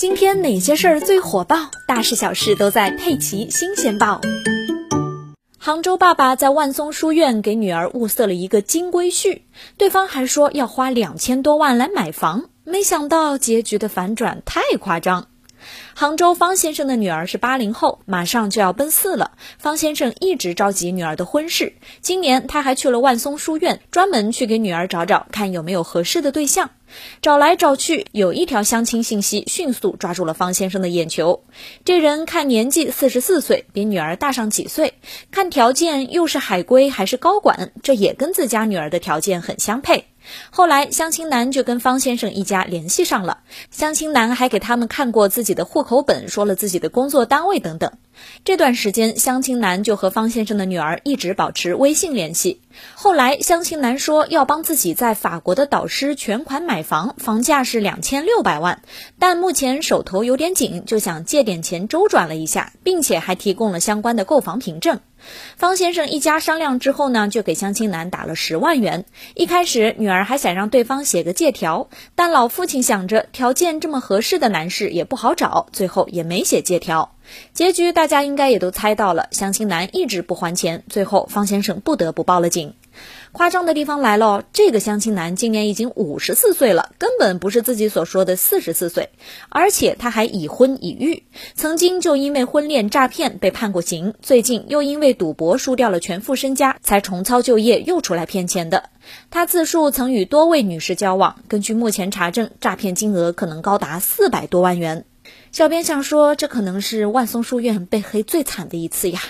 今天哪些事儿最火爆？大事小事都在《佩奇新鲜报》。杭州爸爸在万松书院给女儿物色了一个金龟婿，对方还说要花两千多万来买房，没想到结局的反转太夸张。杭州方先生的女儿是八零后，马上就要奔四了。方先生一直着急女儿的婚事，今年他还去了万松书院，专门去给女儿找找看有没有合适的对象。找来找去，有一条相亲信息迅速抓住了方先生的眼球。这人看年纪四十四岁，比女儿大上几岁；看条件又是海归还是高管，这也跟自家女儿的条件很相配。后来相亲男就跟方先生一家联系上了，相亲男还给他们看过自己的户口本，说了自己的工作单位等等。这段时间，相亲男就和方先生的女儿一直保持微信联系。后来，相亲男说要帮自己在法国的导师全款买房，房价是两千六百万，但目前手头有点紧，就想借点钱周转了一下，并且还提供了相关的购房凭证。方先生一家商量之后呢，就给相亲男打了十万元。一开始，女儿还想让对方写个借条，但老父亲想着条件这么合适的男士也不好找，最后也没写借条。结局大家应该也都猜到了，相亲男一直不还钱，最后方先生不得不报了警。夸张的地方来了，这个相亲男今年已经五十四岁了，根本不是自己所说的四十四岁，而且他还已婚已育，曾经就因为婚恋诈骗被判过刑，最近又因为赌博输掉了全副身家，才重操旧业又出来骗钱的。他自述曾与多位女士交往，根据目前查证，诈骗金额可能高达四百多万元。小编想说，这可能是万松书院被黑最惨的一次呀。